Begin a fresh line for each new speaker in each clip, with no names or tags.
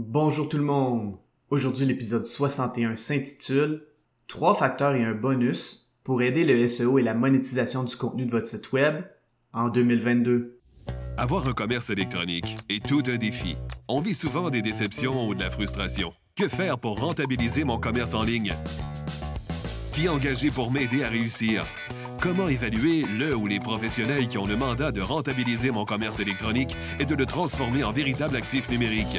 Bonjour tout le monde. Aujourd'hui, l'épisode 61 s'intitule Trois facteurs et un bonus pour aider le SEO et la monétisation du contenu de votre site web en 2022.
Avoir un commerce électronique est tout un défi. On vit souvent des déceptions ou de la frustration. Que faire pour rentabiliser mon commerce en ligne? Qui engager pour m'aider à réussir? Comment évaluer le ou les professionnels qui ont le mandat de rentabiliser mon commerce électronique et de le transformer en véritable actif numérique?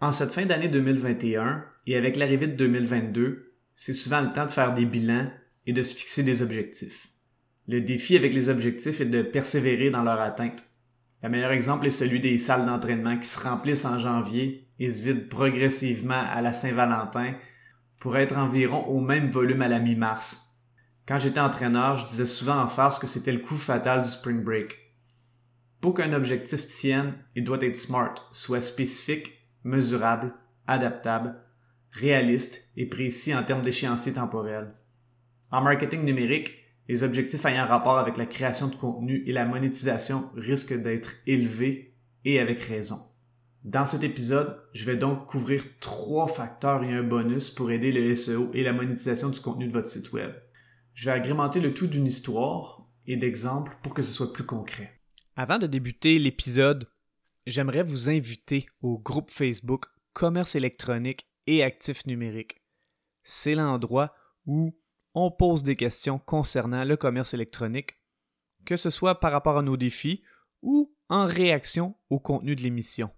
En cette fin d'année 2021 et avec l'arrivée de 2022, c'est souvent le temps de faire des bilans et de se fixer des objectifs. Le défi avec les objectifs est de persévérer dans leur atteinte. Le meilleur exemple est celui des salles d'entraînement qui se remplissent en janvier et se vident progressivement à la Saint-Valentin pour être environ au même volume à la mi-mars. Quand j'étais entraîneur, je disais souvent en farce que c'était le coup fatal du spring break. Pour qu'un objectif tienne, il doit être smart, soit spécifique, mesurable, adaptable, réaliste et précis en termes d'échéancier temporel. En marketing numérique, les objectifs ayant rapport avec la création de contenu et la monétisation risquent d'être élevés et avec raison. Dans cet épisode, je vais donc couvrir trois facteurs et un bonus pour aider le SEO et la monétisation du contenu de votre site web. Je vais agrémenter le tout d'une histoire et d'exemples pour que ce soit plus concret.
Avant de débuter l'épisode, j'aimerais vous inviter au groupe Facebook Commerce électronique et actifs numériques. C'est l'endroit où on pose des questions concernant le commerce électronique, que ce soit par rapport à nos défis ou en réaction au contenu de l'émission.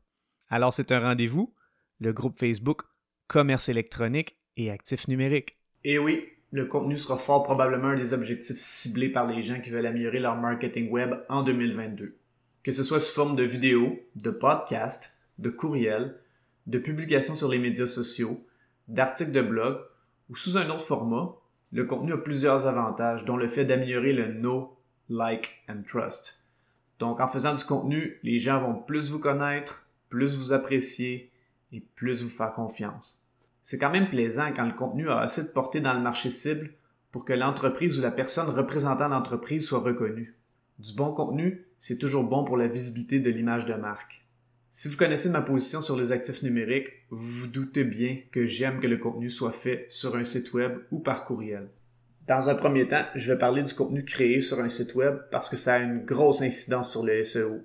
Alors c'est un rendez-vous, le groupe Facebook Commerce électronique et actifs numériques.
Et oui, le contenu sera fort probablement un des objectifs ciblés par les gens qui veulent améliorer leur marketing web en 2022. Que ce soit sous forme de vidéos, de podcasts, de courriels, de publications sur les médias sociaux, d'articles de blog ou sous un autre format, le contenu a plusieurs avantages, dont le fait d'améliorer le know, like and trust. Donc en faisant du contenu, les gens vont plus vous connaître, plus vous apprécier et plus vous faire confiance. C'est quand même plaisant quand le contenu a assez de portée dans le marché cible pour que l'entreprise ou la personne représentant l'entreprise soit reconnue. Du bon contenu, c'est toujours bon pour la visibilité de l'image de marque. Si vous connaissez ma position sur les actifs numériques, vous vous doutez bien que j'aime que le contenu soit fait sur un site web ou par courriel. Dans un premier temps, je vais parler du contenu créé sur un site web parce que ça a une grosse incidence sur le SEO.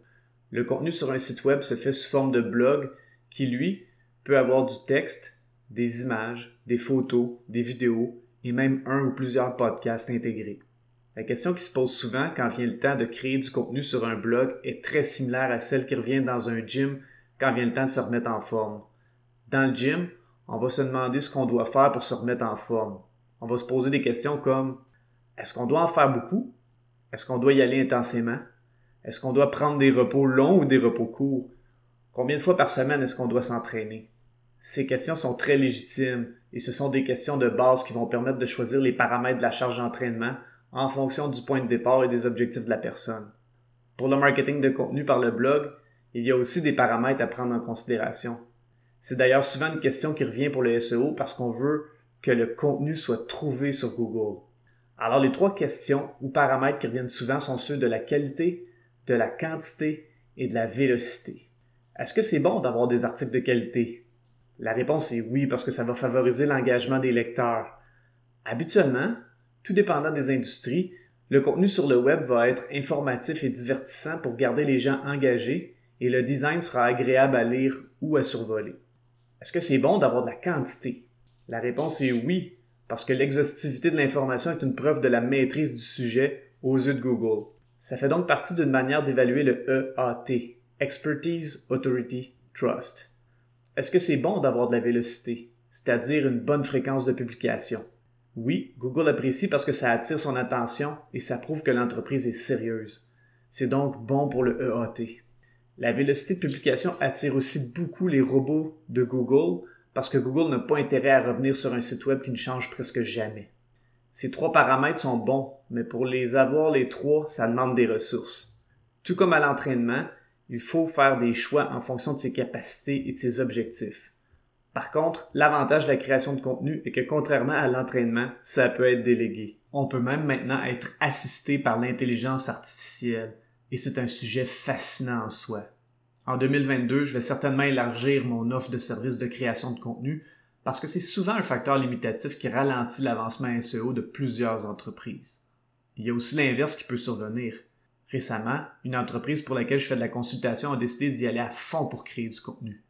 Le contenu sur un site web se fait sous forme de blog qui, lui, peut avoir du texte, des images, des photos, des vidéos et même un ou plusieurs podcasts intégrés. La question qui se pose souvent quand vient le temps de créer du contenu sur un blog est très similaire à celle qui revient dans un gym quand vient le temps de se remettre en forme. Dans le gym, on va se demander ce qu'on doit faire pour se remettre en forme. On va se poser des questions comme est-ce qu'on doit en faire beaucoup? Est-ce qu'on doit y aller intensément? Est-ce qu'on doit prendre des repos longs ou des repos courts? Combien de fois par semaine est-ce qu'on doit s'entraîner? Ces questions sont très légitimes et ce sont des questions de base qui vont permettre de choisir les paramètres de la charge d'entraînement en fonction du point de départ et des objectifs de la personne. Pour le marketing de contenu par le blog, il y a aussi des paramètres à prendre en considération. C'est d'ailleurs souvent une question qui revient pour le SEO parce qu'on veut que le contenu soit trouvé sur Google. Alors les trois questions ou paramètres qui reviennent souvent sont ceux de la qualité, de la quantité et de la vélocité. Est-ce que c'est bon d'avoir des articles de qualité? La réponse est oui parce que ça va favoriser l'engagement des lecteurs. Habituellement, tout dépendant des industries, le contenu sur le web va être informatif et divertissant pour garder les gens engagés et le design sera agréable à lire ou à survoler. Est-ce que c'est bon d'avoir de la quantité? La réponse est oui, parce que l'exhaustivité de l'information est une preuve de la maîtrise du sujet aux yeux de Google. Ça fait donc partie d'une manière d'évaluer le EAT, Expertise, Authority, Trust. Est-ce que c'est bon d'avoir de la vélocité, c'est-à-dire une bonne fréquence de publication? Oui, Google apprécie parce que ça attire son attention et ça prouve que l'entreprise est sérieuse. C'est donc bon pour le EAT. La vélocité de publication attire aussi beaucoup les robots de Google parce que Google n'a pas intérêt à revenir sur un site web qui ne change presque jamais. Ces trois paramètres sont bons, mais pour les avoir les trois, ça demande des ressources. Tout comme à l'entraînement, il faut faire des choix en fonction de ses capacités et de ses objectifs. Par contre, l'avantage de la création de contenu est que contrairement à l'entraînement, ça peut être délégué. On peut même maintenant être assisté par l'intelligence artificielle, et c'est un sujet fascinant en soi. En 2022, je vais certainement élargir mon offre de services de création de contenu parce que c'est souvent un facteur limitatif qui ralentit l'avancement SEO de plusieurs entreprises. Il y a aussi l'inverse qui peut survenir. Récemment, une entreprise pour laquelle je fais de la consultation a décidé d'y aller à fond pour créer du contenu.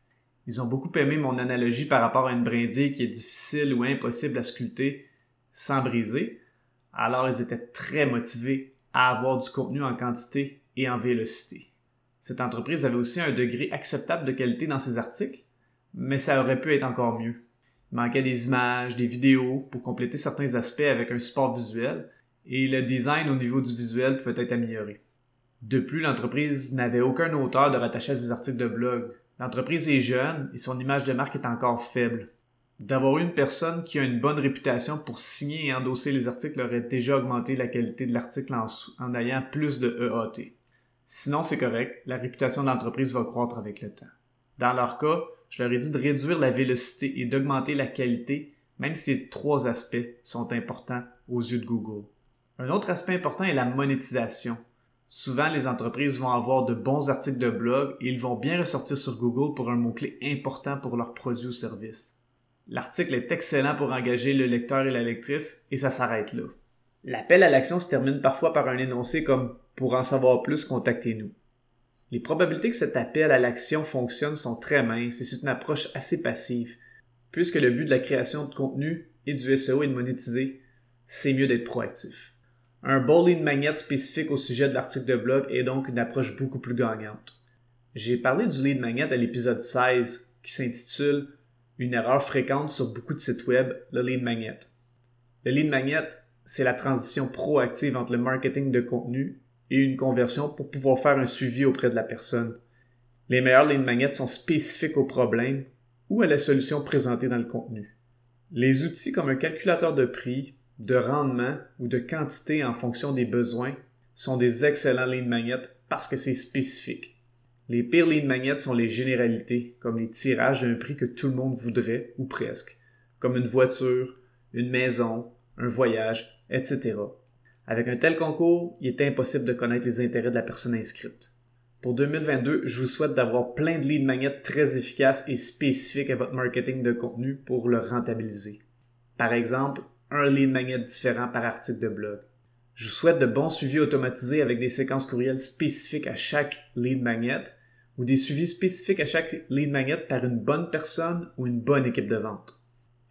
Ils ont beaucoup aimé mon analogie par rapport à une brindille qui est difficile ou impossible à sculpter sans briser, alors ils étaient très motivés à avoir du contenu en quantité et en vélocité. Cette entreprise avait aussi un degré acceptable de qualité dans ses articles, mais ça aurait pu être encore mieux. Il manquait des images, des vidéos pour compléter certains aspects avec un support visuel, et le design au niveau du visuel pouvait être amélioré. De plus, l'entreprise n'avait aucun auteur de rattacher à ses articles de blog. L'entreprise est jeune et son image de marque est encore faible. D'avoir une personne qui a une bonne réputation pour signer et endosser les articles aurait déjà augmenté la qualité de l'article en, en, ayant plus de EAT. Sinon, c'est correct, la réputation de l'entreprise va croître avec le temps. Dans leur cas, je leur ai dit de réduire la vélocité et d'augmenter la qualité, même si ces trois aspects sont importants aux yeux de Google. Un autre aspect important est la monétisation. Souvent, les entreprises vont avoir de bons articles de blog et ils vont bien ressortir sur Google pour un mot-clé important pour leurs produits ou services. L'article est excellent pour engager le lecteur et la lectrice et ça s'arrête là. L'appel à l'action se termine parfois par un énoncé comme Pour en savoir plus, contactez-nous. Les probabilités que cet appel à l'action fonctionne sont très minces et c'est une approche assez passive, puisque le but de la création de contenu et du SEO est de monétiser, c'est mieux d'être proactif. Un bowling magnet spécifique au sujet de l'article de blog est donc une approche beaucoup plus gagnante. J'ai parlé du lead magnet à l'épisode 16 qui s'intitule Une erreur fréquente sur beaucoup de sites web, le lead magnet. Le lead magnet, c'est la transition proactive entre le marketing de contenu et une conversion pour pouvoir faire un suivi auprès de la personne. Les meilleurs lead magnets sont spécifiques au problème ou à la solution présentée dans le contenu. Les outils comme un calculateur de prix, de rendement ou de quantité en fonction des besoins sont des excellents lead magnets parce que c'est spécifique. Les pires lead magnets sont les généralités, comme les tirages d'un prix que tout le monde voudrait, ou presque, comme une voiture, une maison, un voyage, etc. Avec un tel concours, il est impossible de connaître les intérêts de la personne inscrite. Pour 2022, je vous souhaite d'avoir plein de lead magnets très efficaces et spécifiques à votre marketing de contenu pour le rentabiliser. Par exemple, un lead magnet différent par article de blog. Je vous souhaite de bons suivis automatisés avec des séquences courriels spécifiques à chaque lead magnet ou des suivis spécifiques à chaque lead magnet par une bonne personne ou une bonne équipe de vente.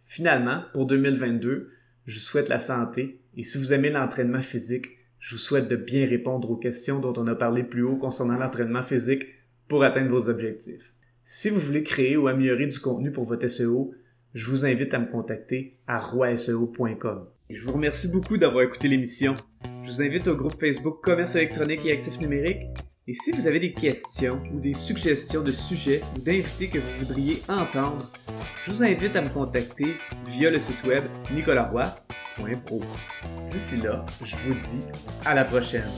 Finalement, pour 2022, je vous souhaite la santé et si vous aimez l'entraînement physique, je vous souhaite de bien répondre aux questions dont on a parlé plus haut concernant l'entraînement physique pour atteindre vos objectifs. Si vous voulez créer ou améliorer du contenu pour votre SEO, je vous invite à me contacter à roiseo.com. Je vous remercie beaucoup d'avoir écouté l'émission. Je vous invite au groupe Facebook Commerce électronique et actifs numériques. Et si vous avez des questions ou des suggestions de sujets ou d'invités que vous voudriez entendre, je vous invite à me contacter via le site web nicolaroy.pro. D'ici là, je vous dis à la prochaine.